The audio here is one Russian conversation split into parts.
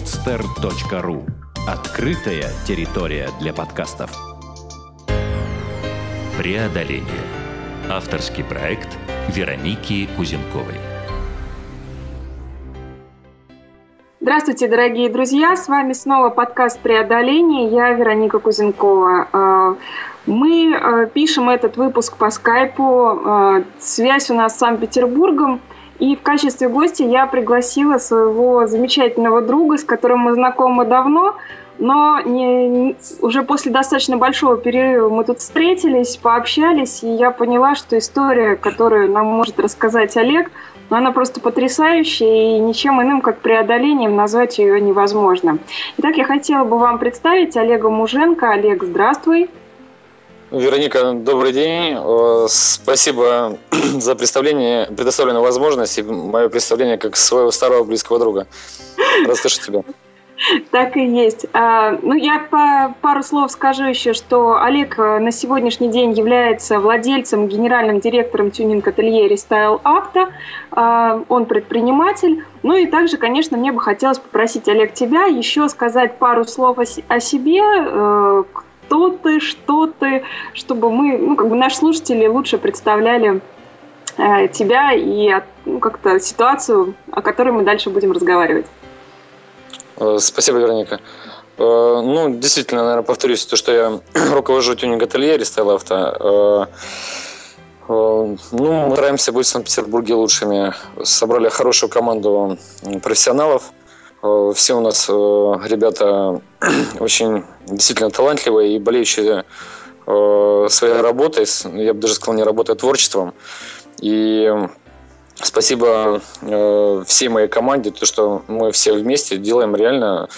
podster.ru Открытая территория для подкастов. Преодоление. Авторский проект Вероники Кузенковой. Здравствуйте, дорогие друзья! С вами снова подкаст «Преодоление». Я Вероника Кузенкова. А, мы а, пишем этот выпуск по скайпу. А, связь у нас с Санкт-Петербургом. И в качестве гостя я пригласила своего замечательного друга, с которым мы знакомы давно, но не, уже после достаточно большого перерыва мы тут встретились, пообщались, и я поняла, что история, которую нам может рассказать Олег, ну, она просто потрясающая, и ничем иным, как преодолением, назвать ее невозможно. Итак, я хотела бы вам представить Олега Муженко. Олег, здравствуй. Вероника, добрый день. Спасибо за представление, предоставленную возможность и мое представление как своего старого близкого друга. Расскажи тебя. Так и есть. А, ну, я пару слов скажу еще, что Олег э, на сегодняшний день является владельцем, генеральным директором тюнинг-ателье Restyle Авто. А, он предприниматель. Ну и также, конечно, мне бы хотелось попросить, Олег, тебя еще сказать пару слов о себе, э, кто ты, что ты, чтобы мы, ну, как бы наши слушатели лучше представляли э, тебя и ну, как-то ситуацию, о которой мы дальше будем разговаривать. Э, спасибо, Вероника. Э, ну, действительно, наверное, повторюсь, то, что я руковожу тюнинг-ателье Рестайл Авто. Э, ну, мы стараемся быть в Санкт-Петербурге лучшими. Собрали хорошую команду профессионалов. Э, все у нас э, ребята очень действительно талантливые и болеющие э, своей работой, я бы даже сказал, не работой, а творчеством. И спасибо всей моей команде, то, что мы все вместе делаем реально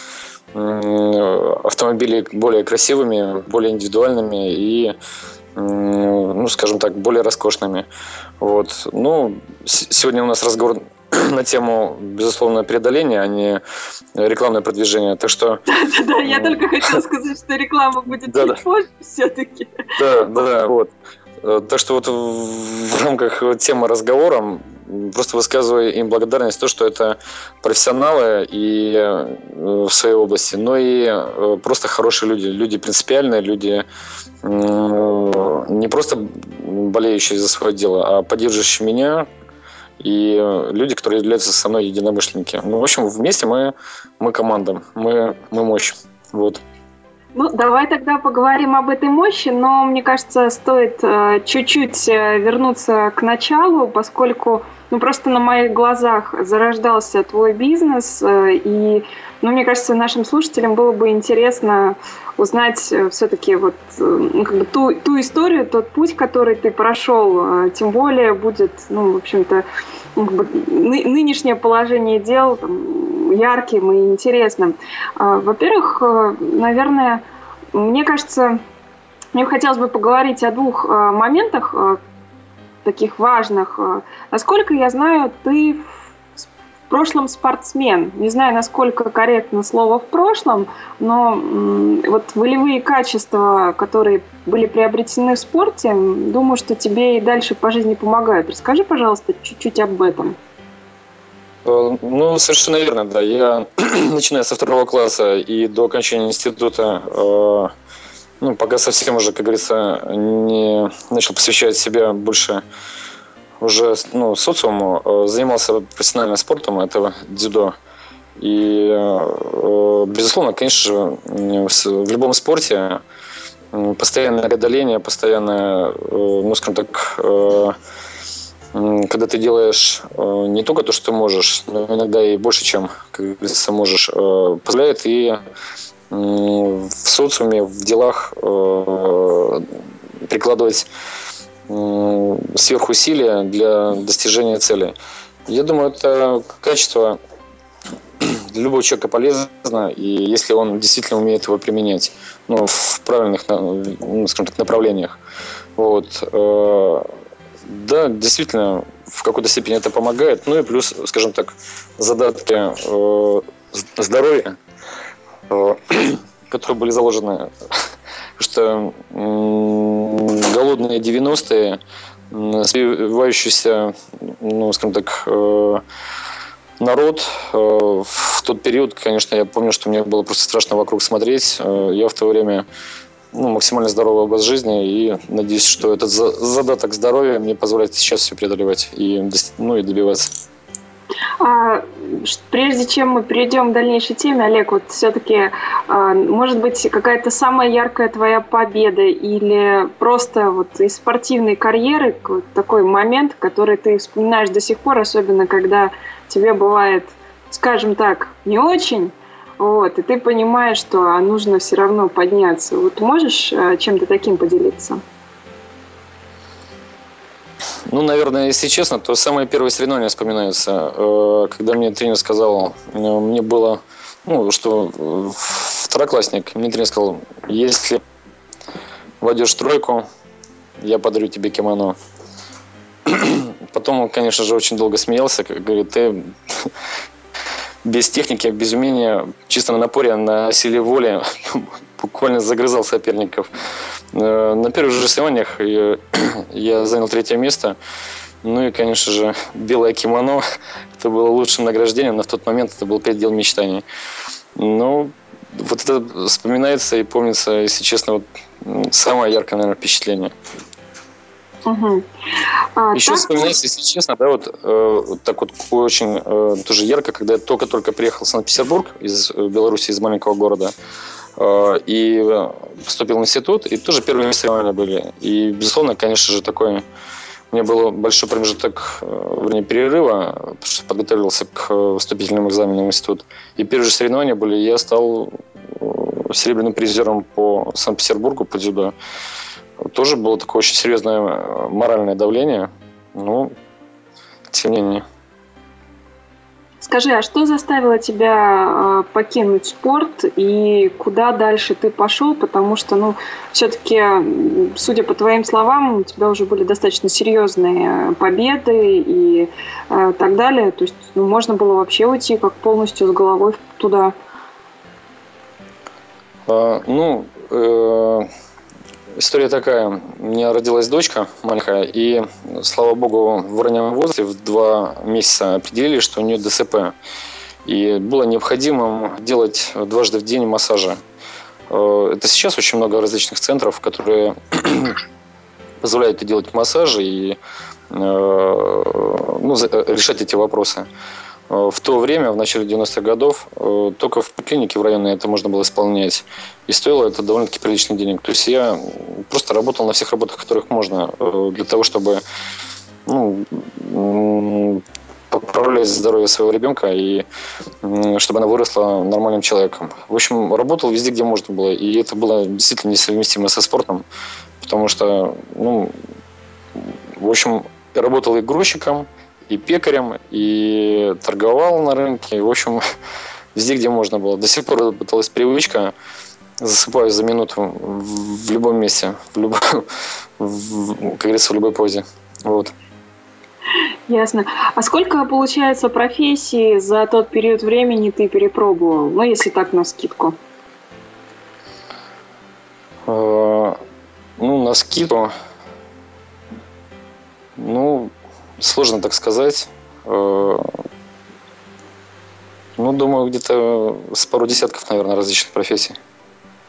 автомобили более красивыми, более индивидуальными и, ну, скажем так, более роскошными. Вот. Ну, сегодня у нас разговор на тему, безусловно, преодоления, а не рекламное продвижение. Так что... Да-да-да, я только хотела сказать, что реклама будет чуть позже все-таки. Да, да, вот. Э, так что вот в рамках темы разговора просто высказываю им благодарность то, что это профессионалы и э, в своей области, но и э, просто хорошие люди, люди принципиальные, люди не просто болеющие за свое дело, а поддерживающие меня, и люди, которые являются со мной единомышленники. Ну, в общем, вместе мы, мы команда, мы, мы мощь. Вот. Ну, давай тогда поговорим об этой мощи, но мне кажется, стоит э, чуть-чуть э, вернуться к началу, поскольку ну, просто на моих глазах зарождался твой бизнес, э, и, ну, мне кажется, нашим слушателям было бы интересно узнать э, все-таки вот э, ну, как бы ту, ту историю, тот путь, который ты прошел, тем более будет, ну, в общем-то, ну, как бы, ны, нынешнее положение дел там, ярким и интересным. А, во-первых, наверное, мне кажется, мне хотелось бы поговорить о двух моментах, таких важных. Насколько я знаю, ты в прошлом спортсмен. Не знаю, насколько корректно слово «в прошлом», но вот волевые качества, которые были приобретены в спорте, думаю, что тебе и дальше по жизни помогают. Расскажи, пожалуйста, чуть-чуть об этом. Э, ну, совершенно верно, да. Я, начиная со второго класса и до окончания института, э, ну, пока совсем уже, как говорится, не начал посвящать себя больше уже ну, социуму, э, занимался профессиональным спортом, это дзюдо. И, э, безусловно, конечно же, в любом спорте постоянное преодоление, постоянное, э, ну, скажем так, когда ты делаешь не только то, что можешь, но иногда и больше, чем, как говорится, можешь, позволяет и в социуме, в делах прикладывать сверхусилия для достижения цели. Я думаю, это качество для любого человека полезно, и если он действительно умеет его применять ну, в правильных ну, скажем так, направлениях. Вот. Э, да, действительно, в какой-то степени это помогает. Ну и плюс, скажем так, задатки э, здоровья, э, которые были заложены что голодные 90-е, спивающиеся, ну, скажем так, э, народ. В тот период, конечно, я помню, что мне было просто страшно вокруг смотреть. Я в то время ну, максимально здоровый образ жизни и надеюсь, что этот задаток здоровья мне позволяет сейчас все преодолевать и, ну, и добиваться. А, прежде чем мы перейдем к дальнейшей теме, Олег, вот все-таки, а, может быть, какая-то самая яркая твоя победа или просто вот из спортивной карьеры вот такой момент, который ты вспоминаешь до сих пор, особенно когда тебе бывает, скажем так, не очень, вот, и ты понимаешь, что нужно все равно подняться. Вот можешь а, чем-то таким поделиться? Ну, наверное, если честно, то самое первое соревнование вспоминается, э, когда мне тренер сказал, э, мне было, ну, что э, второклассник, мне тренер сказал, если войдешь тройку, я подарю тебе кимоно. Потом он, конечно же, очень долго смеялся, говорит, ты без техники, без умения, чисто на напоре, на силе воли буквально загрызал соперников. Э, на первых же соревнованиях я занял третье место. Ну и, конечно же, белое кимоно. Это было лучшим награждением, но в тот момент это был предел мечтаний. Ну, вот это вспоминается и помнится, если честно, вот самое яркое, наверное, впечатление. Угу. А, Еще так... вспоминается, если честно, да, вот, э, вот так вот очень э, тоже ярко, когда я только-только приехал в Санкт-Петербург из э, Беларуси, из маленького города. Э, и поступил в институт, и тоже первые соревнования были. И, безусловно, конечно же, такой у меня был большой промежуток э, времени перерыва, потому что подготовился к э, вступительным экзаменам в институт. И первые же соревнования были, я стал серебряным призером по Санкт-Петербургу по дзюдо. Тоже было такое очень серьезное моральное давление, но тем не менее. Скажи, а что заставило тебя э, покинуть спорт и куда дальше ты пошел? Потому что, ну, все-таки, судя по твоим словам, у тебя уже были достаточно серьезные победы и э, так далее. То есть, ну, можно было вообще уйти как полностью с головой туда. А, ну, э, История такая. У меня родилась дочка маленькая, и, слава богу, в раннем возрасте в два месяца определили, что у нее ДСП. И было необходимо делать дважды в день массажи. Э, это сейчас очень много различных центров, которые позволяют делать массажи и э, ну, решать эти вопросы. Э, в то время, в начале 90-х годов, э, только в клинике в районе это можно было исполнять. И стоило это довольно-таки приличных денег. То есть я просто работал на всех работах, которых можно, э, для того, чтобы ну, поправлять здоровье своего ребенка и чтобы она выросла нормальным человеком. В общем, работал везде, где можно было. И это было действительно несовместимо со спортом, потому что, ну, в общем, работал и грузчиком, и пекарем, и торговал на рынке. В общем, везде, где можно было. До сих пор работалась привычка. Засыпаю за минуту в любом месте, в любом, в, как говорится, в любой позе. Вот. Ясно. А сколько, получается, профессий за тот период времени ты перепробовал? Ну, если так, на скидку. Э, ну, на скидку. Ну, Сложно так сказать. Э, ну, думаю, где-то с пару десятков, наверное, различных профессий.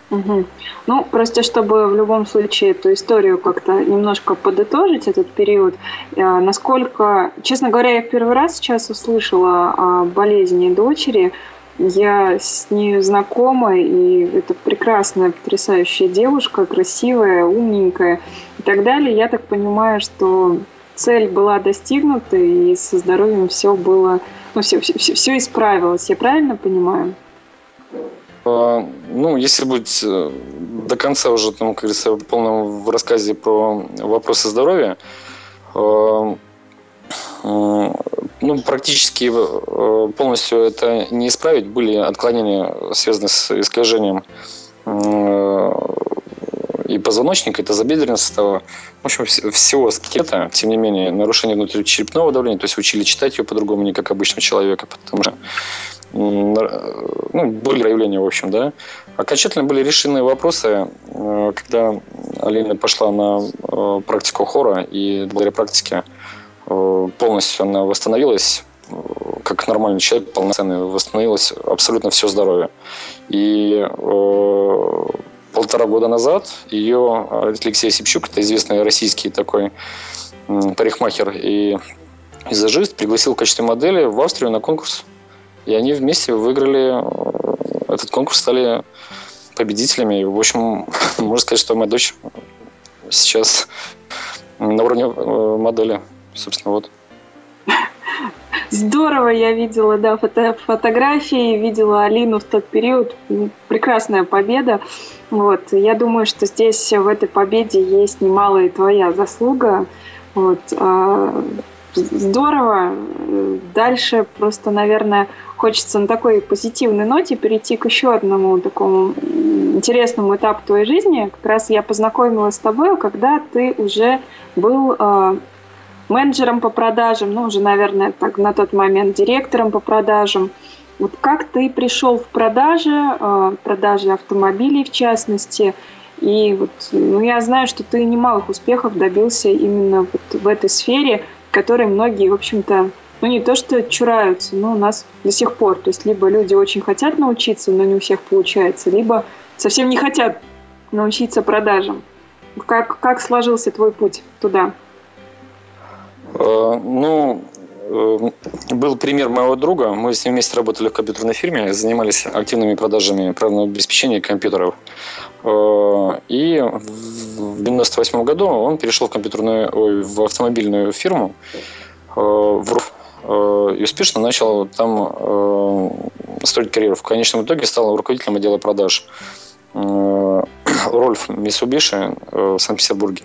Угу. Ну, просто чтобы в любом случае эту историю как-то немножко подытожить, этот период, э, насколько, честно говоря, я первый раз сейчас услышала о болезни дочери, я с ней знакома, и это прекрасная, потрясающая девушка, красивая, умненькая и так далее. Я так понимаю, что цель была достигнута, и со здоровьем все было, ну, все, все, все исправилось. Я правильно понимаю? А, ну, если быть э, до конца уже, там, как говорится, в полном рассказе про вопросы здоровья, а, ну, практически э, полностью это не исправить. Были отклонения, связанные с искажением и позвоночника, и тазобедренного состава, в общем, всего скелета, тем не менее, нарушение внутричерепного давления, то есть учили читать ее по-другому, не как обычного человека, потому что ну, были проявления, в общем, да. Окончательно были решены вопросы, э, когда Алина пошла на э, практику хора, и благодаря практике э, полностью она восстановилась, как нормальный человек, полноценный, восстановилось абсолютно все здоровье. И полтора года назад ее Алексей Сипчук, это известный российский такой парикмахер и визажист, пригласил в качестве модели в Австрию на конкурс. И они вместе выиграли э, этот конкурс, стали победителями. И, в общем, можно сказать, что моя дочь сейчас на уровне э, модели. Собственно, вот. Здорово, я видела, да, фото фотографии, видела Алину в тот период. Прекрасная победа. Вот. Я думаю, что здесь в этой победе есть немалая твоя заслуга. Вот. А, здорово. Дальше просто, наверное, хочется на такой позитивной ноте перейти к еще одному такому интересному этапу твоей жизни. Как раз я познакомилась с тобой, когда ты уже был э, менеджером по продажам, ну, уже, наверное, так, на тот момент директором по продажам. Вот как ты пришел в продажи, э, продажи автомобилей в частности, и вот, ну, я знаю, что ты немалых успехов добился именно вот в этой сфере, которой многие, в общем-то, ну не то что чураются, но у нас до сих пор. То есть либо люди очень хотят научиться, но не у всех получается, либо совсем не хотят научиться продажам. Как, как сложился твой путь туда? Э, ну, э, был пример моего друга. Мы с ним вместе работали в компьютерной фирме, занимались активными продажами программного обеспечения компьютеров. Э, и в 98 году он перешел в компьютерную, ой, в автомобильную фирму в РУФ и успешно начал там строить карьеру. В конечном итоге стал руководителем отдела продаж. Рольф Мисубиши в Санкт-Петербурге.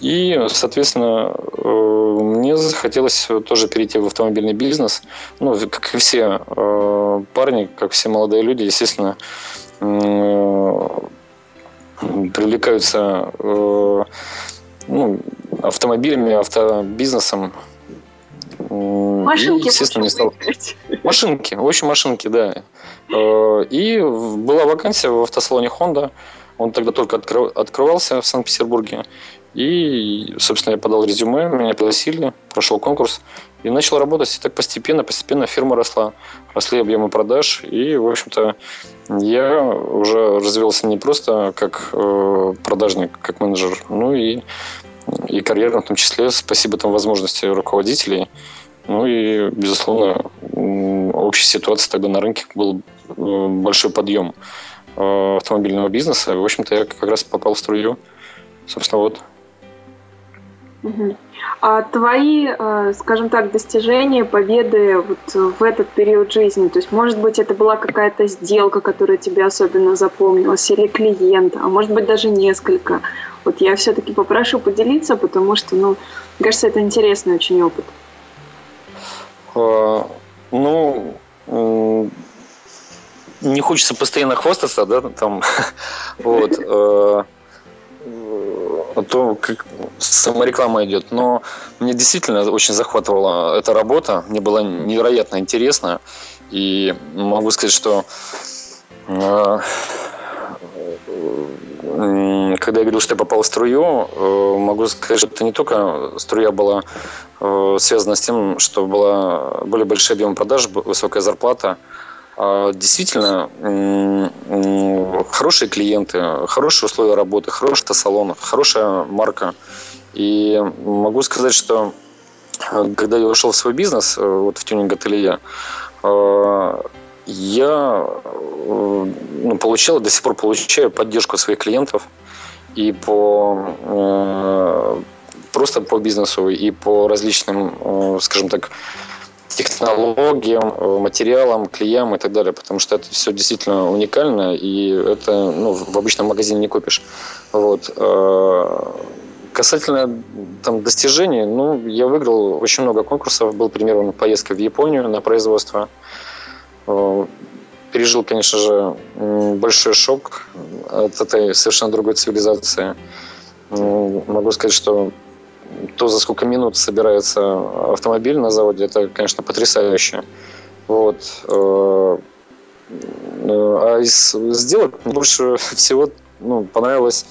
И, соответственно, э, мне захотелось тоже перейти в автомобильный бизнес. Ну, как и все э, парни, как все молодые люди, естественно, э, привлекаются ну, автомобилями, автобизнесом. Машинки, и, естественно, не стал... Машинки, очень машинки, да. И была вакансия в автосалоне Honda. Он тогда только открывался в Санкт-Петербурге. И, собственно, я подал резюме, меня пригласили, прошел конкурс и начал работать. И так постепенно, постепенно фирма росла, росли объемы продаж. И, в общем-то, я уже развивался не просто как э, продажник, как менеджер, ну и, и карьерно в том числе. Спасибо там возможности руководителей. Ну и, безусловно, общей ситуации тогда на рынке был э, большой подъем автомобильного бизнеса. В общем-то, я как раз попал в струю. Собственно, вот. А твои, э, скажем так, достижения, победы вот в этот период жизни, то есть, может быть, это была какая-то сделка, которая тебе особенно запомнилась, или клиент, а может быть, даже несколько. Вот я все-таки попрошу поделиться, потому что, ну, мне кажется, это интересный очень опыт. А, ну, не хочется постоянно хвастаться, да, там, вот, э, а то как самореклама идет. Но мне действительно очень захватывала эта работа. Мне было невероятно интересно. И могу сказать, что э, когда я говорил, что я попал в струю, э, могу сказать, что это не только струя была э, связана с тем, что была, были большие объемы продаж, высокая зарплата, действительно хорошие клиенты, хорошие условия работы, хороший автосалон, хорошая марка. И могу сказать, что э, когда я ушел в свой бизнес, э, вот в тюнинг ателье, э, я ну, получал, до сих пор получаю поддержку своих клиентов и по просто по бизнесу и по различным, скажем так, технологиям, э, материалам, клеям и так далее, потому что это все действительно уникально, и это ну, в обычном магазине не купишь. Вот. Э, касательно там, достижений, ну, я выиграл очень много конкурсов. Был примером поездка в Японию на производство. Э, пережил, конечно же, большой шок от этой совершенно другой цивилизации. Могу сказать, что то, за сколько минут собирается автомобиль на заводе, это, конечно, потрясающе. Вот. Э, а из сделок больше всего ну, понравилось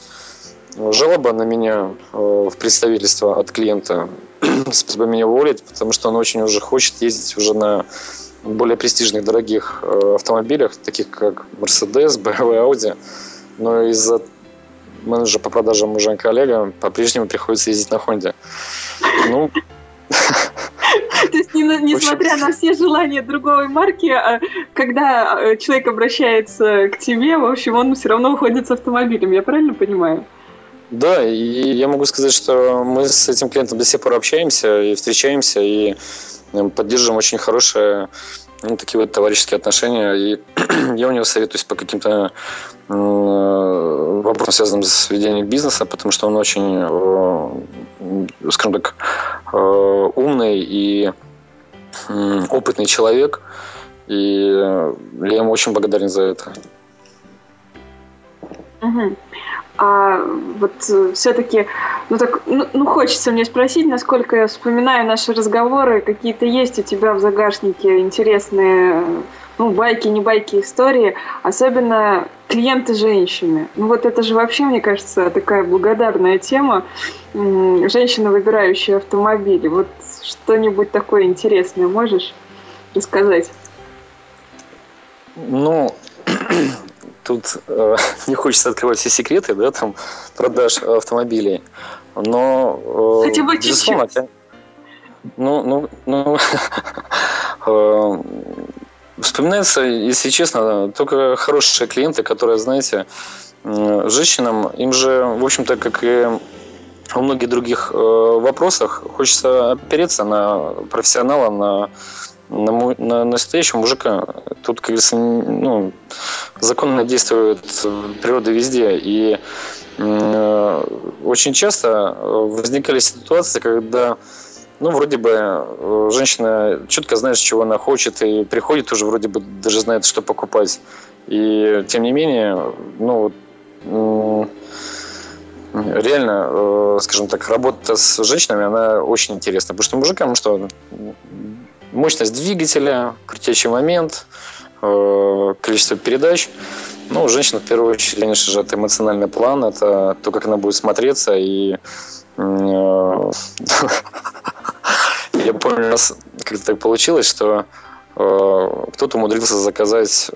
жалоба на меня в представительство от клиента с просьбой меня уволить, потому что он очень уже хочет ездить уже на более престижных, дорогих автомобилях, таких как Mercedes, BMW, Audi. Но из-за менеджера по продажам уже коллега, по-прежнему приходится ездить на Хонде. Ну, то есть, несмотря на все желания другой марки, а, когда э, человек обращается к тебе, в общем, он все равно уходит с автомобилем. Я правильно понимаю? Да, и я могу сказать, что мы с этим клиентом до сих пор общаемся и встречаемся, и поддерживаем очень хорошее ну, такие вот товарищеские отношения. И я у него советуюсь по каким-то э, вопросам, связанным с ведением бизнеса, потому что он очень, э, скажем так, э, умный и опытный человек. И я ему очень благодарен за это. Угу. А вот э, все-таки, ну так, ну, ну хочется мне спросить, насколько я вспоминаю наши разговоры, какие-то есть у тебя в загашнике интересные, ну байки, не байки, истории, особенно клиенты женщины. Ну вот это же вообще, мне кажется, такая благодарная тема, женщина, выбирающая автомобили. Вот что-нибудь такое интересное можешь рассказать? Ну, тут э, не хочется открывать все секреты, да, там, продаж автомобилей. Но... Э, Хотя бы чуть-чуть. Ну, ну, ну, э, вспоминается, если честно, только хорошие клиенты, которые, знаете, женщинам, им же, в общем-то, как и во многих других э, вопросах, хочется опереться на профессионала, на на, на настоящего мужика. Тут, как говорится, ну, законно действует природа везде. И э, очень часто возникали ситуации, когда ну, вроде бы э, женщина четко знает, чего она хочет, и приходит уже вроде бы даже знает, что покупать. И тем не менее, ну, реально, э, скажем так, работа с женщинами, она очень интересна. Потому что мужикам что мощность двигателя, крутящий момент, э, количество передач. Ну, у женщин, в первую очередь, конечно же, это эмоциональный план, это то, как она будет смотреться. И э, я помню, у нас как-то так получилось, что э, кто-то умудрился заказать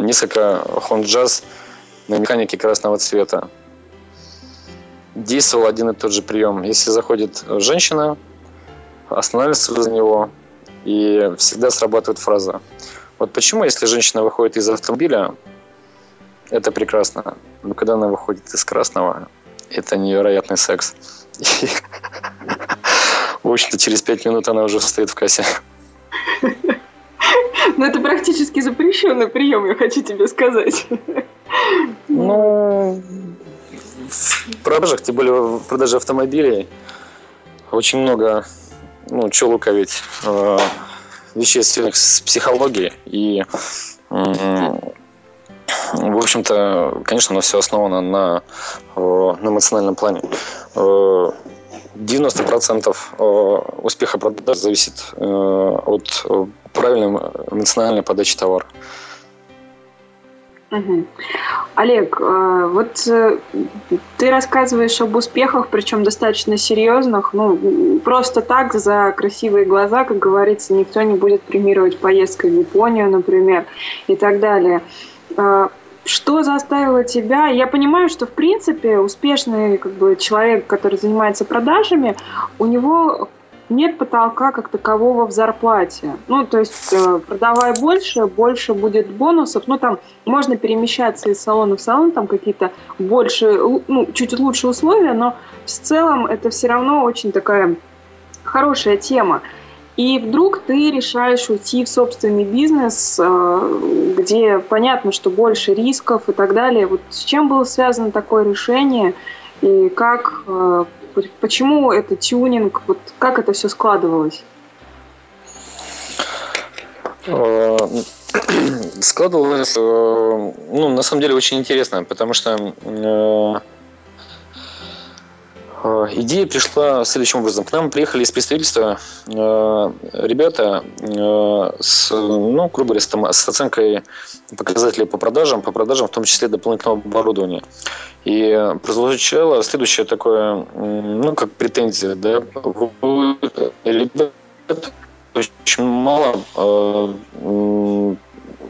несколько Honda Jazz на механике красного цвета. Действовал один и тот же прием. Если заходит женщина, останавливается возле него, и всегда срабатывает фраза. Вот почему, если женщина выходит из автомобиля, это прекрасно. Но когда она выходит из красного, это невероятный секс. И, в общем-то, через пять минут она уже стоит в кассе. Ну, это практически запрещенный прием, я хочу тебе сказать. Ну, в продажах, тем более в продаже автомобилей, очень много ну, что лукавить, э, вещей, связанных с психологией. И, в общем-то, конечно, оно все основано на, э, на эмоциональном плане. 90% э, успеха продаж зависит от правильной эмоциональной подачи товара. Угу. Олег, э, вот э, ты рассказываешь об успехах, причем достаточно серьезных. Ну, просто так за красивые глаза, как говорится, никто не будет премировать поездкой в Японию, например, и так далее. Э, что заставило тебя? Я понимаю, что в принципе успешный как бы, человек, который занимается продажами, у него нет потолка как такового в зарплате. Ну, то есть э, продавай больше, больше будет бонусов. Ну, там можно перемещаться из салона в салон, там какие-то больше, ну, чуть лучше условия, но в целом это все равно очень такая хорошая тема. И вдруг ты решаешь уйти в собственный бизнес, э, где понятно, что больше рисков и так далее. Вот с чем было связано такое решение и как э, Почему это тюнинг? Вот как это все складывалось? Э, складывалось, э, ну, на самом деле, очень интересно, потому что Э, идея пришла следующим образом. К нам приехали из представительства э, ребята э, с, ну, грубо говоря, с, с оценкой показателей по продажам, по продажам в том числе дополнительного оборудования. И прозвучало следующее такое, ну, как претензия, да, ребята очень мало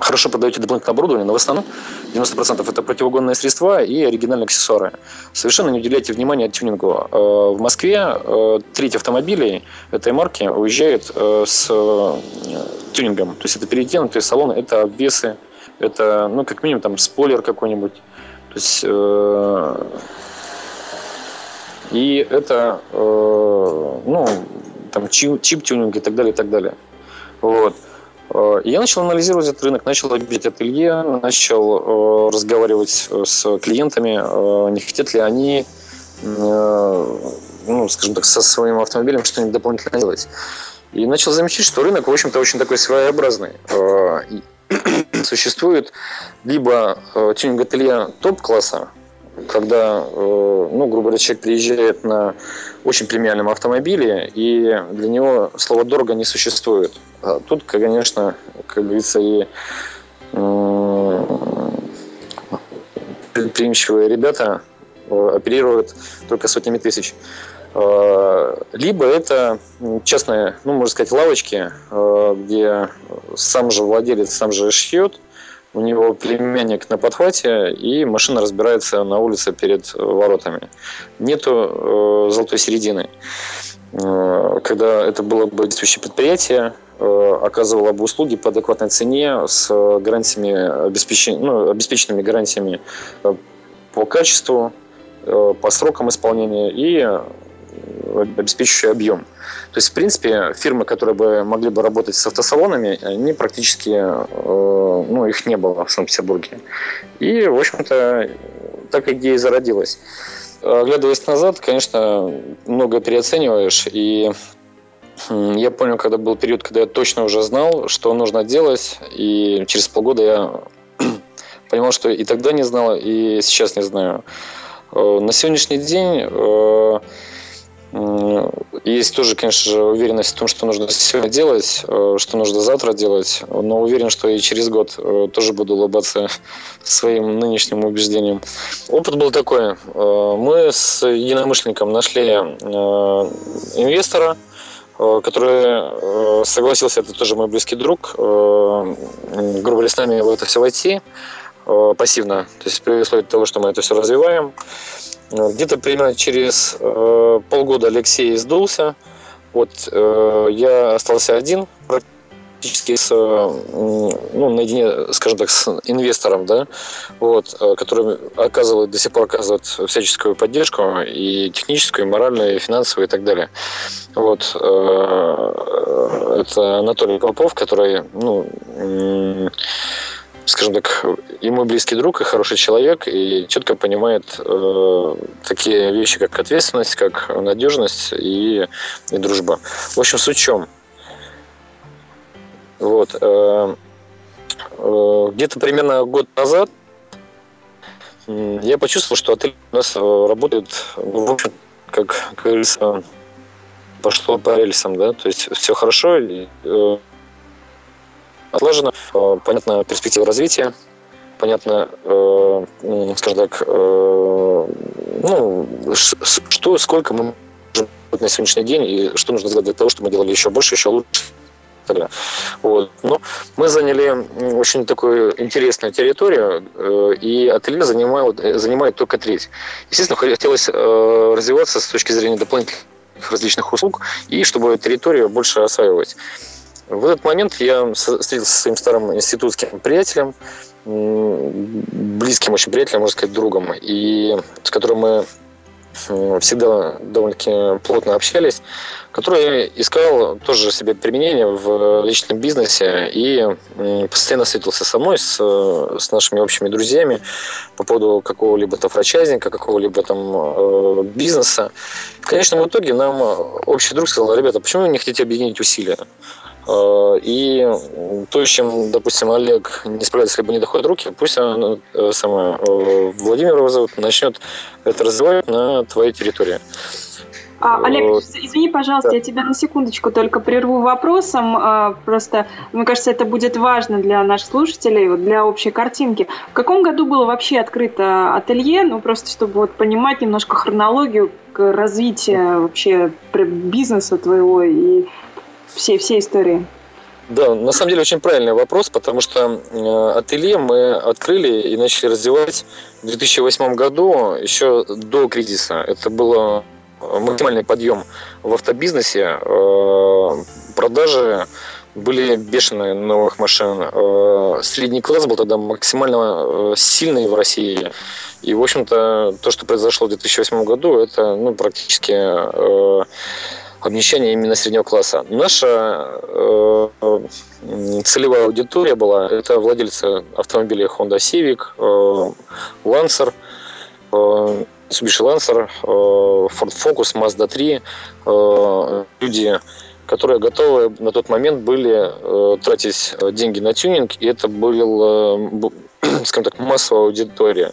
хорошо продаете дополнительное оборудование, но в основном 90% это противогонные средства и оригинальные аксессуары. Совершенно не уделяйте внимания тюнингу. Э, в Москве э, треть автомобилей этой марки уезжает э, с тюнингом. То есть это перетянутые салоны, это обвесы, это, ну, как минимум, там, спойлер какой-нибудь. То есть, и это, ну, там, чип-тюнинг и так далее, и так далее. Вот. Я начал анализировать этот рынок, начал объять ателье, начал э, разговаривать с клиентами, э, не хотят ли они, ну, скажем так, со своим автомобилем что-нибудь дополнительно делать. И начал замечать, что рынок, в общем-то, очень такой своеобразный. Существует либо тюнинг-ателье топ-класса, когда, ну, грубо говоря, человек приезжает на очень премиальном автомобиле, и для него слово «дорого» не существует. А тут, конечно, как говорится, и предприимчивые ребята э, оперируют только сотнями тысяч. Э, либо это частные, ну, можно сказать, лавочки, э, где сам же владелец сам же шьет, у него племянник на подхвате, и машина разбирается на улице перед воротами. Нету э, золотой середины. Э, когда это было бы действующее предприятие, э, оказывало бы услуги по адекватной цене с гарантиями, обеспечен... ну, обеспеченными гарантиями э, по качеству, э, по срокам исполнения и обеспечивающий объем. То есть, в принципе, фирмы, которые бы могли бы работать с автосалонами, они практически, э, ну, их не было в Санкт-Петербурге. И, в общем-то, так идея зародилась. Оглядываясь назад, конечно, много переоцениваешь, и я понял, когда был период, когда я точно уже знал, что нужно делать, и через полгода я понимал, что и тогда не знал, и сейчас не знаю. Э, на сегодняшний день э, есть тоже, конечно же, уверенность в том, что нужно сегодня делать, э, что нужно завтра делать, но уверен, что и через год э, тоже буду улыбаться своим нынешним убеждениям. Опыт был такой. Э, мы с единомышленником нашли инвестора, который согласился, это тоже мой близкий друг, грубо говоря, с нами в это все войти пассивно, то есть при условии того, что мы это все развиваем. Где-то примерно через э, полгода Алексей сдулся. Вот э, я остался один, практически с, ну, наедине, скажем так, с инвестором, да, вот, э, который оказывает, до сих пор оказывает всяческую поддержку и техническую, и моральную, и финансовую, и так далее. Вот, э, это Анатолий Попов, который, ну, скажем так, и мой близкий друг, и хороший человек, и четко понимает э, такие вещи, как ответственность, как надежность и, и дружба. В общем, с чем? Вот. Э, э, где-то примерно год назад я почувствовал, что отель у нас э, работает, ну, в общем, как, как говорится, пошло по рельсам, да, то есть все хорошо, и, э, отлажено, э, понятна перспектива развития, понятно, э, скажем так, э, ну, что, сколько мы можем на сегодняшний день и что нужно сделать для того, чтобы мы делали еще больше, еще лучше. Вот. Но мы заняли очень такую интересную территорию, и ателье занимает, занимает только треть. Естественно, хотелось развиваться с точки зрения дополнительных различных услуг, и чтобы территорию больше осваивать. В этот момент я встретился со своим старым институтским приятелем, близким очень приятелем, можно сказать, другом, и с которым мы всегда довольно-таки плотно общались, который искал тоже себе применение в личном бизнесе и постоянно встретился со мной, с, с нашими общими друзьями по поводу какого-либо то франчайзинга, какого-либо там э, бизнеса. В конечном итоге нам общий друг сказал, ребята, почему вы не хотите объединить усилия? И то, с чем, допустим, Олег не справляется, либо не доходит руки, пусть он, сама, Владимир его зовут, начнет это развивать на твоей территории. А, Олег, извини, пожалуйста, да. я тебя на секундочку только прерву вопросом. А, просто, мне кажется, это будет важно для наших слушателей, для общей картинки. В каком году было вообще открыто ателье? Ну, просто чтобы вот понимать немножко хронологию развития вообще бизнеса твоего и всей, всей истории. Да, на самом деле очень правильный вопрос, потому что э, ателье мы открыли и начали развивать в 2008 году, еще до кризиса. Это было максимальный подъем в автобизнесе. Э, продажи были бешеные новых машин. Э, средний класс был тогда максимально сильный в России. И, в общем-то, то, что произошло в 2008 году, это ну, практически обнищание именно среднего класса. Наша э, целевая аудитория была это владельцы автомобилей Honda Civic, э, Lancer, э, Mitsubishi Lancer, э, Ford Focus, Mazda 3, э, люди, которые готовы на тот момент были э, тратить деньги на тюнинг, и это был, скажем так, массовая аудитория.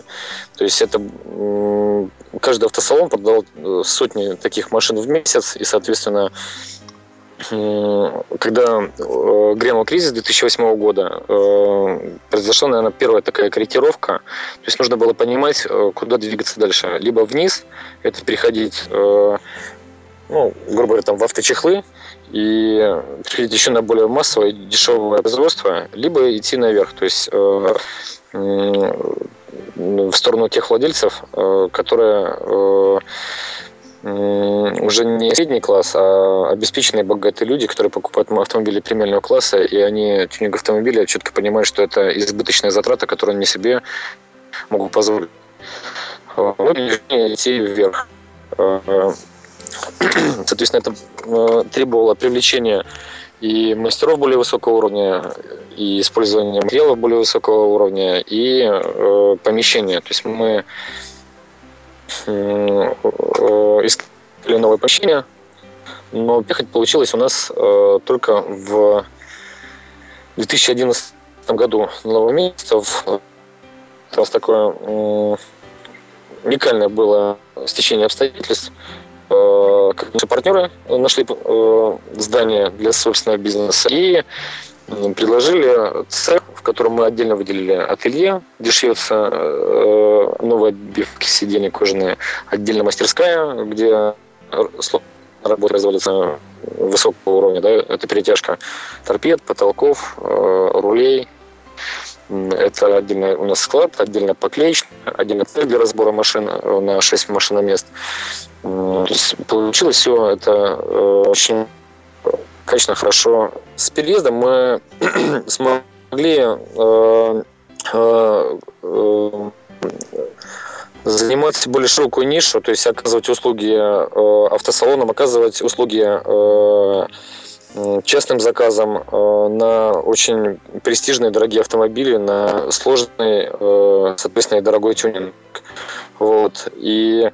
То есть это каждый автосалон продавал сотни таких машин в месяц, и, соответственно, когда э, грянул кризис 2008 года, э, произошла, наверное, первая такая корректировка. То есть нужно было понимать, э, куда двигаться дальше. Либо вниз, это переходить, ну, грубо говоря, там, в авточехлы, и переходить еще на более массовое дешевое производство, либо идти наверх, то есть в сторону тех владельцев, которые уже не средний класс, а обеспеченные богатые люди, которые покупают автомобили премиального класса, и они тюнинг автомобиля четко понимают, что это избыточная затрата, которую они себе могут позволить. Ну, идти вверх. Соответственно, это э, требовало привлечения и мастеров более высокого уровня, и использования материалов более высокого уровня, и э, помещения. То есть мы Э, искали новое помещение, но ехать получилось у нас э, только в 2011 году на новом месте. У нас такое уникальное было стечение обстоятельств. Э, как наши партнеры нашли здание для собственного бизнеса и предложили цех, в котором мы отдельно выделили ателье, где шьется э, новые отбивки сиденья кожаные, отдельно мастерская, где работа производится высокого уровня, да, это перетяжка торпед, потолков, э, рулей, это отдельно у нас склад, отдельно поклеечный, отдельно цех для разбора машин на 6 машиномест. Получилось все это э, очень качественно, хорошо. С переездом мы смогли э, э, э, занимать более широкую нишу, то есть оказывать услуги э, автосалонам, оказывать услуги э, частным заказом э, на очень престижные дорогие автомобили, на сложный, э, соответственно, и дорогой тюнинг. Вот. И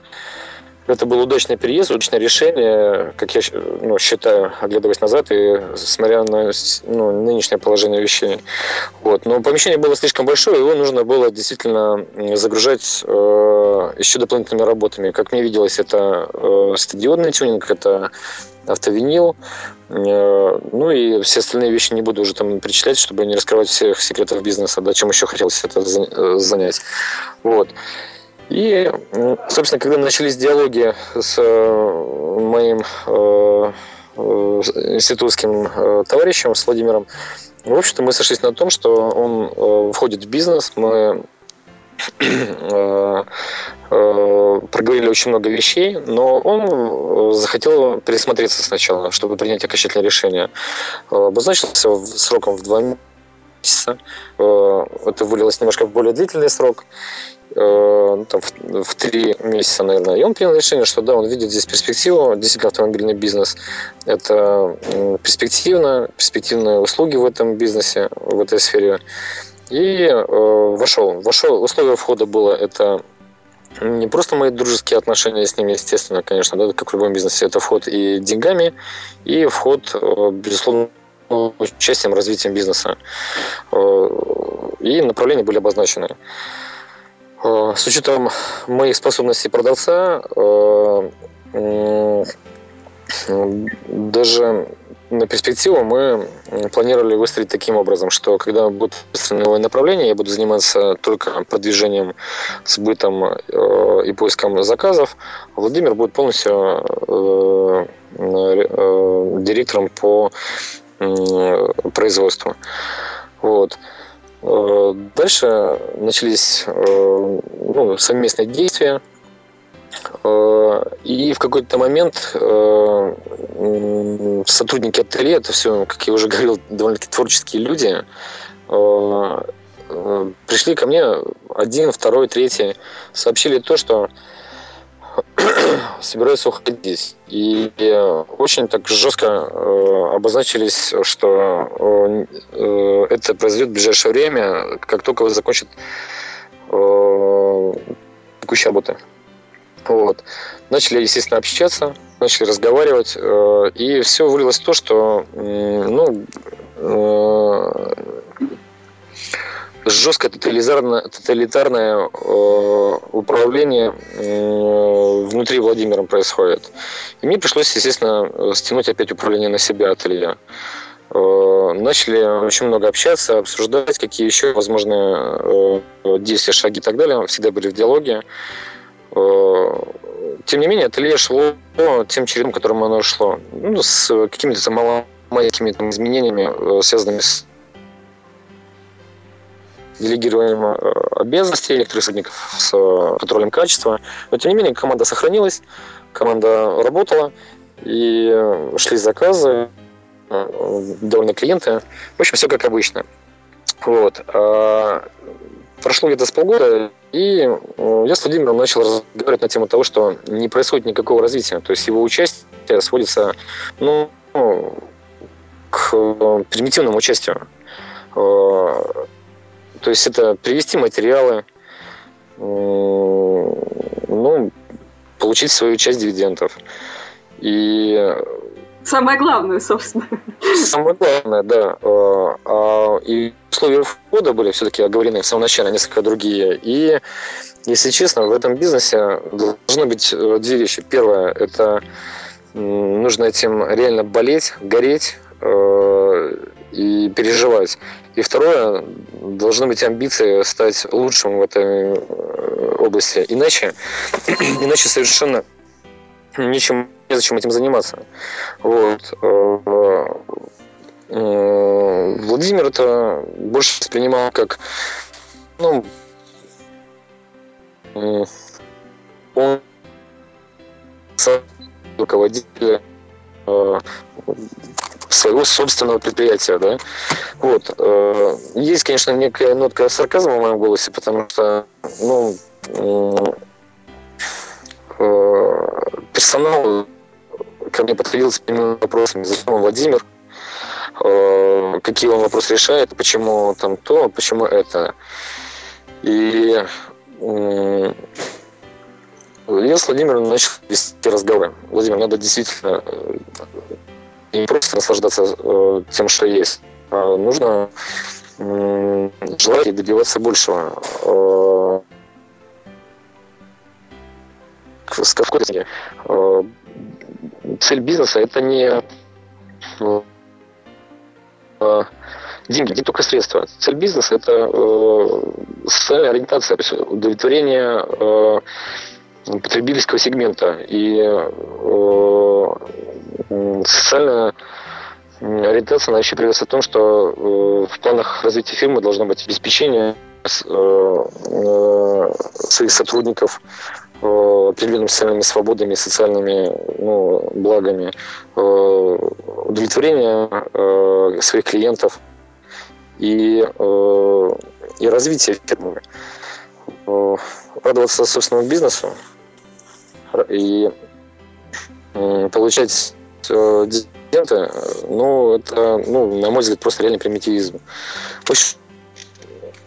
это был удачный переезд, удачное решение, как я ну, считаю, оглядываясь назад и смотря на ну, нынешнее положение вещей. Вот. Но помещение было слишком большое, его нужно было действительно загружать э, еще дополнительными работами. Как мне виделось, это э, стадионный тюнинг, это автовинил, э, ну и все остальные вещи не буду уже там перечислять, чтобы не раскрывать всех секретов бизнеса, да, чем еще хотелось это э, занять. Вот. И, собственно, когда начались диалоги с э, моим э, э, институтским товарищем, с Владимиром, в общем-то, мы сошлись на том, что он входит в бизнес, мы проговорили очень много вещей, но он захотел пересмотреться сначала, чтобы принять окончательное решение. Обозначился сроком в два месяца. Это вылилось немножко в более длительный срок. Э, ну, там, в, в три месяца, наверное. И он принял решение, что да, он видит здесь перспективу, действительно автомобильный бизнес. Это перспективно, перспективные услуги в этом бизнесе, в этой сфере. И э, вошел. Вошел. Условие входа было это не просто мои дружеские отношения с ними, естественно, конечно, да, как в любом бизнесе, это вход и деньгами, и вход, э, безусловно, участием, развитием бизнеса. И направления были обозначены. С учетом моих способностей продавца, даже на перспективу мы планировали выстроить таким образом, что когда будет новое направление, я буду заниматься только продвижением, сбытом э, и поиском заказов, Владимир будет полностью э, э, директором по производству. Вот. Дальше начались ну, совместные действия – Э, и в какой-то момент э, сотрудники ателье, это все, как я уже говорил, довольно-таки творческие люди, э, пришли ко мне один, второй, третий, сообщили то, что собираются уходить. И очень так жестко обозначились, что это произойдет в ближайшее время, как только закончат текущие работы. Вот. Начали, естественно, общаться, начали разговаривать, э, и все вылилось в то, что ну, э, жесткое тоталитарное, тоталитарное э, управление внутри Владимира происходит. И мне пришлось, естественно, стянуть опять управление на себя ателье. Начали очень много общаться, обсуждать, какие еще возможные действия, шаги и так далее. Всегда были в диалоге. Э, тем не менее, ателье шло тем чередом, которым оно шло. Ну, с какими-то там, изменениями, э, связанными с делегированием э, обязанностей некоторых сотрудников с контролем качества. Но, тем не менее, команда сохранилась, команда работала, и шли заказы, довольно клиенты. В общем, все как обычно. Вот. А прошло где-то с полгода, и э, я с Владимиром начал разговаривать на тему того, что не происходит никакого развития. То есть его участие сводится ну, к э, примитивному участию. Э, то есть это привести материалы, ну, получить свою часть дивидендов. И Самое главное, собственно. Самое главное, да. А, а, и условия входа были все-таки оговорены в самом начале, несколько другие. И, если честно, в этом бизнесе должны быть э, две вещи. Первое – это нужно этим реально болеть, гореть э, и переживать. И второе, должны быть амбиции стать лучшим в этой э, области. Иначе, иначе совершенно нечем, незачем этим заниматься. Вот. Э, э, Владимир это больше воспринимал как ну, он руководитель своего собственного предприятия, да. Вот. Есть, конечно, некая нотка сарказма в моем голосе, потому что, ну, персонал ко мне подходил с прямыми вопросами. Зачем Владимир? Э, какие он вопросы решает? Почему там то? Почему это? И я с Владимиром начал вести разговоры. Владимир, надо действительно э, не просто наслаждаться э, тем, что есть, а нужно желать и добиваться большего. С какой-то э, цель бизнеса это не э, деньги, не только средства. Цель бизнеса это э, социальная ориентация, удовлетворение э, потребительского сегмента и э, социальная ориентация она еще приводится в том, что э, в планах развития фирмы должно быть обеспечение э, своих сотрудников определенными социальными свободами, социальными ну, благами, удовлетворение своих клиентов и, и развитие фирмы. Радоваться собственному бизнесу и получать дивиденды, ну, это, ну, на мой взгляд, просто реальный примитивизм. Общем,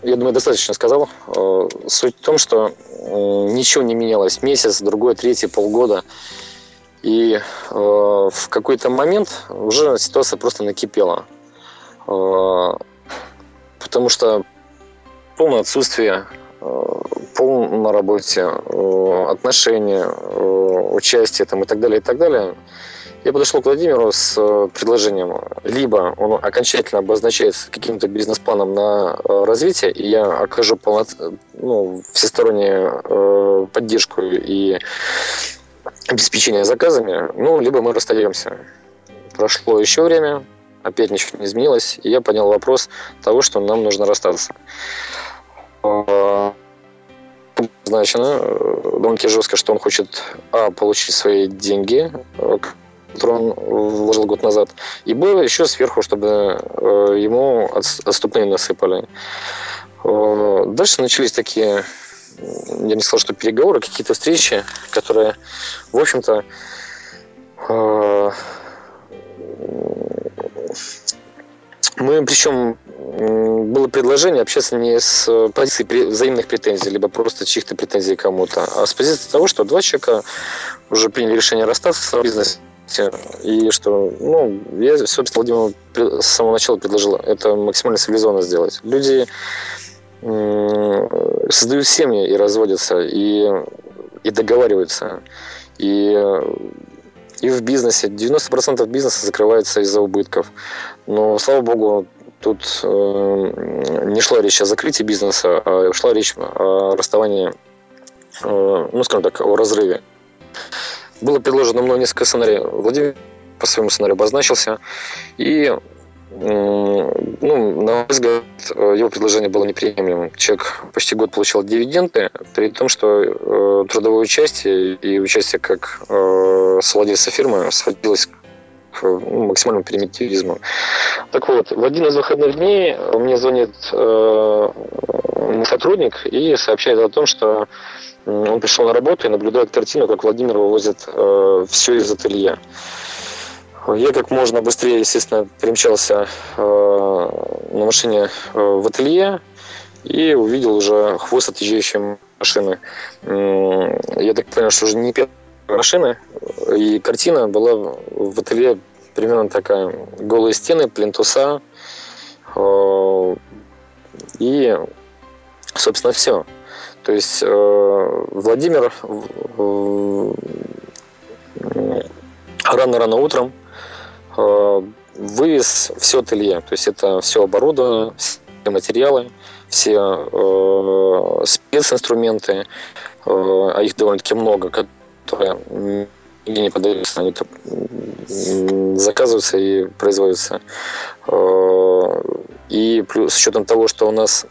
я думаю, достаточно сказал. Э, суть в том, что э, ничего не менялось. Месяц, другой, третий, полгода. И э, в какой-то момент уже ситуация просто накипела. Потому что полное отсутствие пол на работе, отношения, участие там, и так далее, и так далее – я подошел к Владимиру с э, предложением. Либо он окончательно обозначает каким-то бизнес-планом на э, развитие, и я окажу полнот... ну, всестороннюю э, поддержку и обеспечение заказами, ну, либо мы расстаемся. Прошло еще время, опять ничего не изменилось, и я поднял вопрос того, что нам нужно расстаться. Значено довольно-таки жестко, что он хочет, а, получить свои деньги, который он вложил год назад, и было еще сверху, чтобы э, ему отступные насыпали. Э, дальше начались такие, я не сказал, что переговоры, какие-то встречи, которые, в общем-то, э, мы, причем, было предложение общаться не с позиции взаимных претензий, либо просто чьих-то претензий кому-то, а с позиции того, что два человека уже приняли решение расстаться в бизнесе, и что, ну, я, собственно, Владимиру с самого начала предложил это максимально цивилизованно сделать. Люди создают семьи и разводятся, и, и договариваются. И, и в бизнесе 90% бизнеса закрывается из-за убытков. Но, слава богу, тут э, не шла речь о закрытии бизнеса, а шла речь о расставании, э, ну, скажем так, о разрыве. Было предложено мной несколько сценариев. Владимир по своему сценарию обозначился. И ну, на мой взгляд, его предложение было неприемлемым. Человек почти год получал дивиденды, при том, что э, трудовое участие и участие как э, совладельца фирмы сводилось к ну, максимальному примитивизму. Так вот, в один из выходных дней мне звонит э, сотрудник и сообщает о том, что он пришел на работу и наблюдает картину, как Владимир вывозит э, все из ателье. Я как можно быстрее, естественно, примчался э, на машине э, в ателье и увидел уже хвост отъезжающей машины. Э, я так понял, что уже не первая машина, и картина была в ателье примерно такая. Голые стены, плинтуса, э, и, собственно, все. То есть э, Владимир рано-рано утром э, вывез все ателье. То есть это все оборудование, все материалы, все э, специнструменты, а их довольно-таки много, которые нигде не подаются, они заказываются и производятся. И плюс с учетом того, что у нас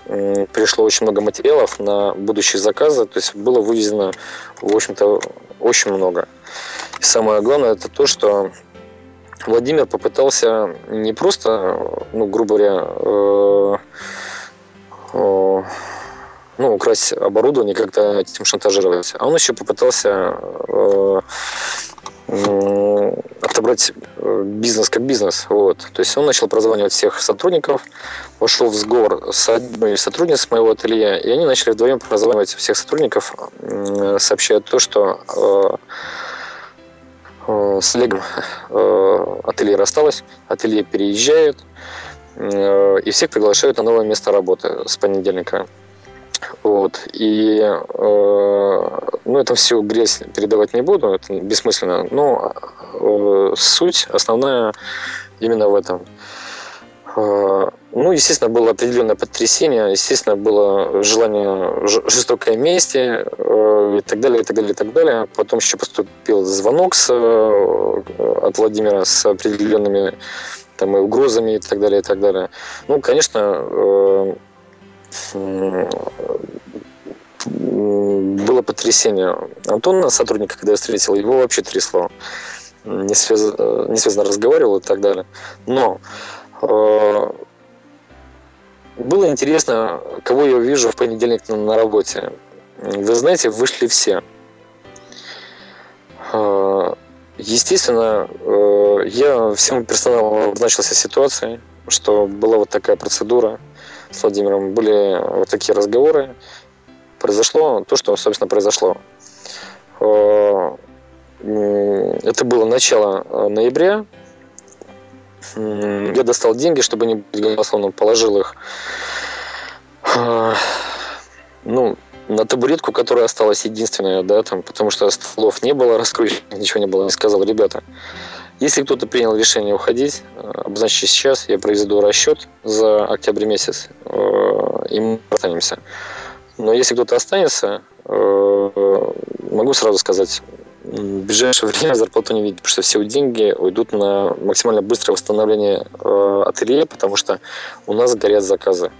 пришло очень много материалов на будущие заказы, то есть было вывезено, в общем-то, очень много. И самое главное это то, что Владимир попытался не просто, ну, грубо говоря, э, э, ну, украсть оборудование, как-то этим шантажировать, а он еще попытался э, отобрать бизнес как бизнес. Вот. То есть он начал прозванивать всех сотрудников, вошел в сговор с одной из сотрудниц моего ателье, и они начали вдвоем прозванивать всех сотрудников, сообщая то, что с Олегом ателье рассталось, ателье переезжают, и всех приглашают на новое место работы с понедельника. Вот. И э, ну, это все грязь передавать не буду, это бессмысленно. Но э, суть основная именно в этом. Э, ну, естественно, было определенное потрясение, естественно, было желание жестокой мести э, и так далее, и так далее, и так далее. Потом еще поступил звонок с, э, от Владимира с определенными там, и угрозами и так далее, и так далее. Ну, конечно, было потрясение. Антона, сотрудника, когда я встретил, его вообще трясло. Не, связ... не связано разговаривал и так далее. Но было интересно, кого я увижу в понедельник на, работе. Вы знаете, вышли все. Э, естественно, э, я всему персоналу обозначился ситуацией, что была вот такая процедура с Владимиром, были вот такие разговоры. Произошло то, что, собственно, произошло. Э, это было начало э, ноября. Я достал деньги, чтобы не быть голословным, положил их ну, на табуретку, которая осталась единственная, да, там, потому что столов не было, раскручек, ничего не было, не сказал, ребята, если кто-то принял решение уходить, обозначьте сейчас, я произведу расчет за октябрь месяц, э, и мы останемся. Но если кто-то останется, э, могу сразу сказать, в ближайшее время зарплату не видеть, потому что все деньги уйдут на максимально быстрое восстановление ателье, потому что у нас горят заказы.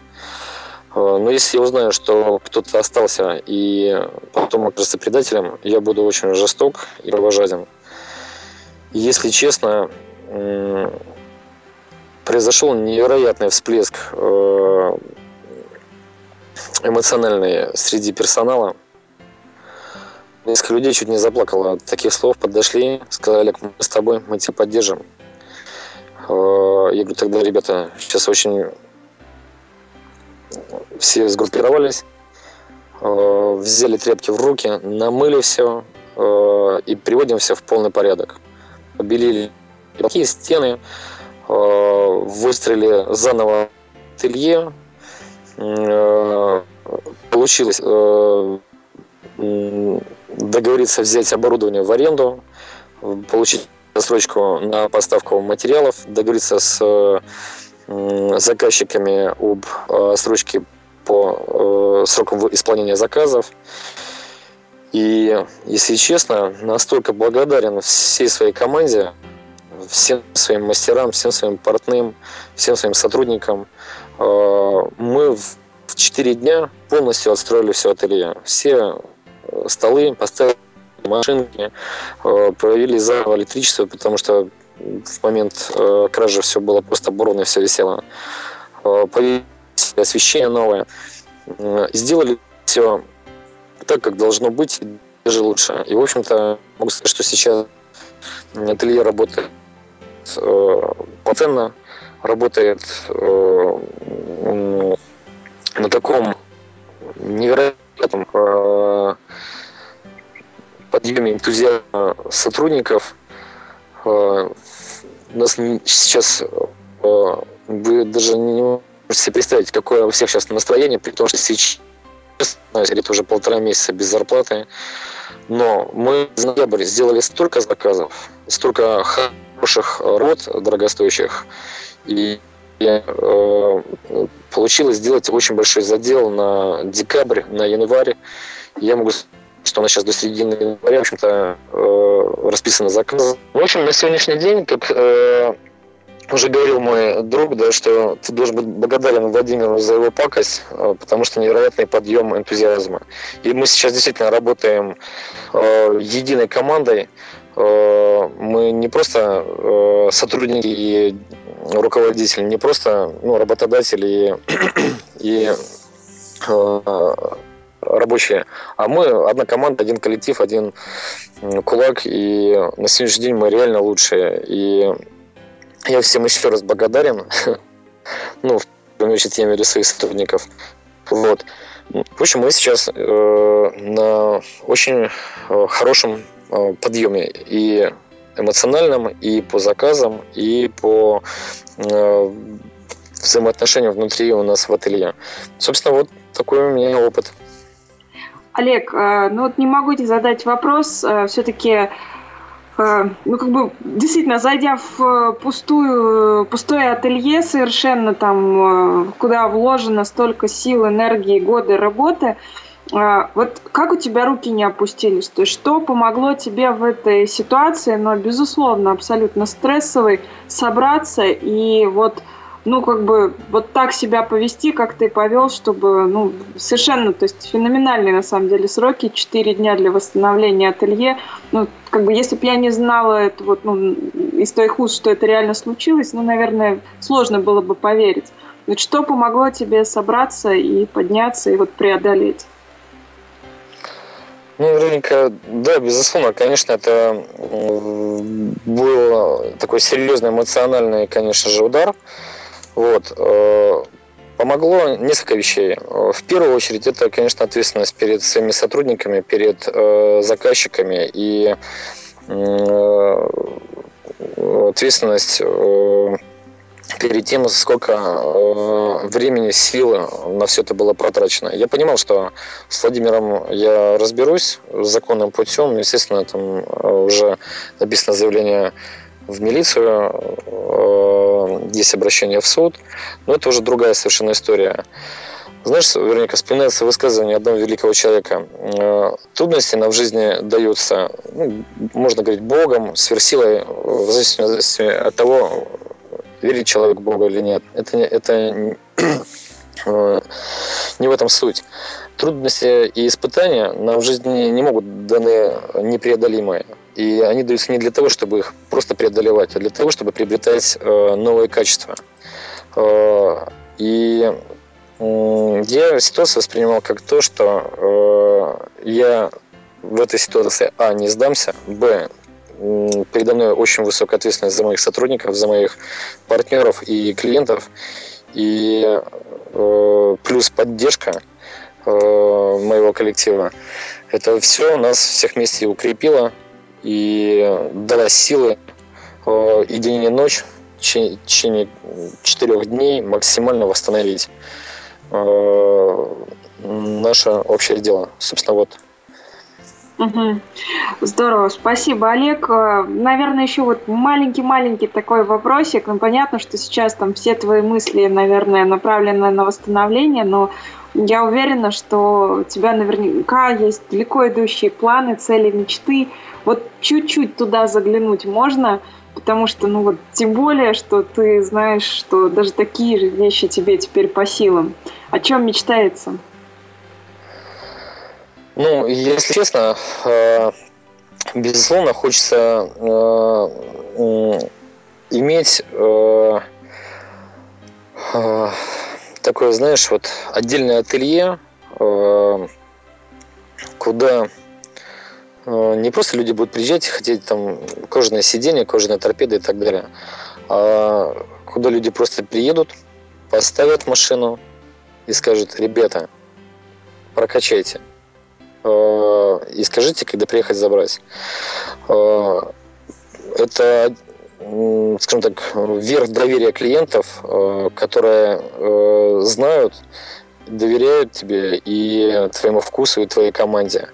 Но если я узнаю, что кто-то остался и потом окажется предателем, я буду очень жесток и кровожаден. Если честно, произошел невероятный всплеск э, эмоциональный среди персонала. Несколько людей чуть не заплакало от таких слов, подошли, сказали, мы с тобой, мы тебя поддержим. Э, я говорю, тогда, ребята, сейчас очень все сгруппировались, э, взяли тряпки в руки, намыли все и приводим все в полный порядок побелили такие стены, э, выстрелили заново ателье. Э, получилось э, договориться взять оборудование в аренду, получить рассрочку на поставку материалов, договориться с заказчиками об срочке по срокам исполнения заказов. И, если честно, настолько благодарен всей своей команде, всем своим мастерам, всем своим партнерам, всем своим сотрудникам. Э, мы в 4 дня полностью отстроили все ателье. Все э, столы поставили машинки, э, провели заново электричество, потому что в момент кражи все было просто оборвано, все висело. Повесили освещение новое. Сделали все так, как должно быть, даже лучше. И, в общем-то, могу сказать, что сейчас ателье работает э, полноценно, работает э, на таком невероятном э, подъеме энтузиазма сотрудников. Э, у нас сейчас э, вы даже не можете себе представить, какое у всех сейчас настроение, при том, что сейчас это уже полтора месяца без зарплаты. Но мы за ноябрь сделали столько заказов, столько хороших работ дорогостоящих, и э, получилось сделать очень большой задел на декабрь, на январь. Я могу сказать, что у нас сейчас до середины января, в общем-то, э, расписаны заказы. В общем, на сегодняшний день, как э, уже говорил мой друг, да, что ты должен быть благодарен Владимиру за его пакость, э, потому что невероятный подъем энтузиазма. И мы сейчас действительно работаем э, единой командой. Э, мы не просто э, сотрудники и руководители, не просто ну, работодатели и, и э, рабочие, а мы одна команда, один коллектив, один кулак, и на сегодняшний день мы реально лучшие. И я всем еще раз благодарен. ну, в первую очередь, я имею в своих сотрудников. Вот. В общем, мы сейчас э, на очень э, хорошем э, подъеме и эмоциональном, и по заказам, и по э, взаимоотношениям внутри у нас в ателье. Собственно, вот такой у меня опыт. Олег, э, ну вот не могу тебе задать вопрос. Э, Все-таки Э, ну, как бы, действительно, зайдя в пустую, пустое ателье совершенно там, куда вложено столько сил, энергии, годы работы, вот как у тебя руки не опустились? То есть что помогло тебе в этой ситуации, но, безусловно, абсолютно стрессовой, собраться и вот ну, как бы, вот так себя повести, как ты повел, чтобы, ну, совершенно, то есть феноменальные, на самом деле, сроки, 4 дня для восстановления ателье. Ну, как бы, если бы я не знала это вот, ну, из твоих уст, что это реально случилось, ну, наверное, сложно было бы поверить. Вот что помогло тебе собраться и подняться, и вот преодолеть? Ну, Вероника, да, безусловно, конечно, это был такой серьезный эмоциональный, конечно же, удар. Вот. Э, помогло несколько вещей. В первую очередь, это, конечно, ответственность перед своими сотрудниками, перед э, заказчиками и э, ответственность перед тем, сколько э, времени, силы на все это было протрачено. Я понимал, что с Владимиром я разберусь законным путем. Естественно, там э, уже написано заявление в милицию, э, есть обращение в суд, но это уже другая совершенно история. Знаешь, Вероника, вспоминается высказывание одного великого человека. Э, трудности нам в жизни даются, ну, можно говорить, Богом, сверхсилой, в зависимости от того, верит человек в Бога или нет. Это, это э, не в этом суть. Трудности и испытания нам в жизни не могут даны непреодолимые. И они даются не для того, чтобы их просто преодолевать, а для того, чтобы приобретать э, новые качества. И я ситуацию воспринимал как то, что э, я в этой ситуации, а, не сдамся, б, передо мной очень высокая ответственность за моих сотрудников, за моих партнеров и клиентов, и э, плюс поддержка э, моего коллектива. Это все нас всех вместе укрепило и дало силы э, и день и ночь в течение четырех дней максимально восстановить Э, наше общее дело. Собственно, вот. Здорово, спасибо, Олег. Э, наверное, еще вот маленький-маленький такой вопросик. Ну, понятно, что сейчас там все твои мысли, наверное, направлены на восстановление, но я уверена, что у тебя наверняка есть далеко идущие планы, цели, мечты. Вот чуть-чуть туда заглянуть можно – Потому что, ну вот, тем более, что ты знаешь, что даже такие же вещи тебе теперь по силам. О чем мечтается? Ну, если честно, э, безусловно, хочется э, иметь э, такое, знаешь, вот отдельное ателье, куда не просто люди будут приезжать и хотеть там кожаное сиденье, кожаные торпеды и так далее, а куда люди просто приедут, поставят машину и скажут, ребята, прокачайте. Э, и скажите, когда приехать забрать. Э, это, скажем так, верх доверия клиентов, которые знают, доверяют тебе и твоему вкусу, и твоей команде.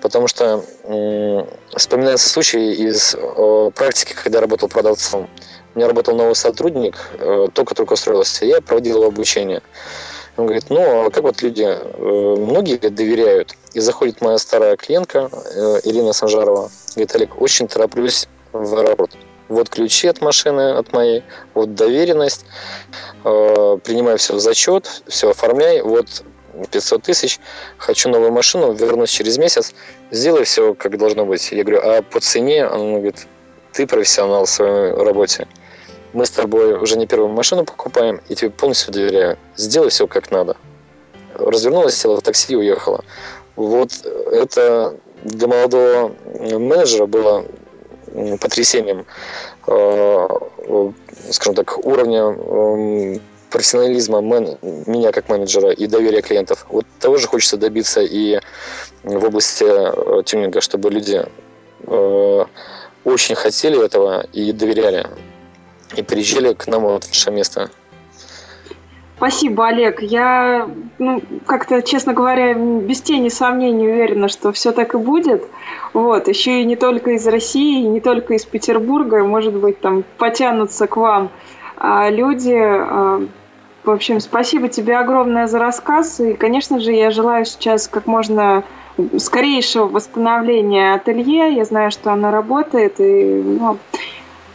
Потому что э, вспоминается случай из э, практики, когда работал продавцом. У меня работал новый сотрудник, э, только-только устроился, я проводил его обучение. Он говорит, ну, а как вот люди, э, многие доверяют. И заходит моя старая клиентка, э, Ирина Санжарова, говорит, Олег, очень тороплюсь в аэропорт. Вот ключи от машины, от моей, вот доверенность, э, принимаю все в зачет, все оформляй, вот 500 тысяч, хочу новую машину, вернусь через месяц, сделай все, как должно быть. Я говорю, а по цене? Он говорит, ты профессионал в своей работе. Мы с тобой уже не первую машину покупаем, и тебе полностью доверяю. Сделай все как надо. Развернулась, села в такси и уехала. Вот это для молодого менеджера было потрясением, э, скажем так, уровня профессионализма мен, меня как менеджера и доверия клиентов. Вот того же хочется добиться и в области э, тюнинга, чтобы люди э, очень хотели этого и доверяли. И приезжали к нам в наше место. Спасибо, Олег. Я, ну, как-то, честно говоря, без тени сомнений уверена, что все так и будет. Вот, еще и не только из России, не только из Петербурга, может быть, там потянутся к вам а люди, а, в общем, спасибо тебе огромное за рассказ. И, конечно же, я желаю сейчас как можно скорейшего восстановления ателье. Я знаю, что она работает, и ну,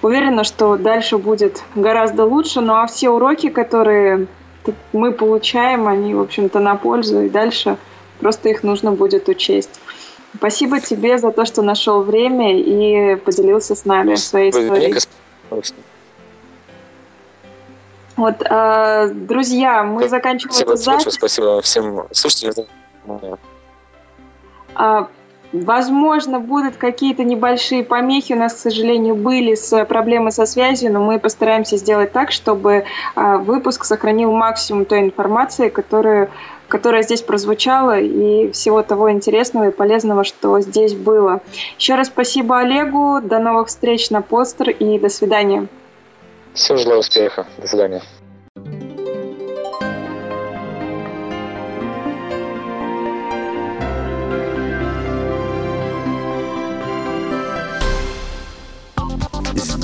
уверена, что дальше будет гораздо лучше. Ну а все уроки, которые мы получаем, они, в общем-то, на пользу, и дальше просто их нужно будет учесть. Спасибо тебе за то, что нашел время и поделился с нами своей историей. Вот, э, друзья, мы заканчиваем спасибо, запись. Спасибо всем слушателям. А, возможно, будут какие-то небольшие помехи. У нас, к сожалению, были с проблемы со связью, но мы постараемся сделать так, чтобы а, выпуск сохранил максимум той информации, которую, которая здесь прозвучала, и всего того интересного и полезного, что здесь было. Еще раз спасибо Олегу. До новых встреч на постер и до свидания. Всем желаю успеха. До свидания.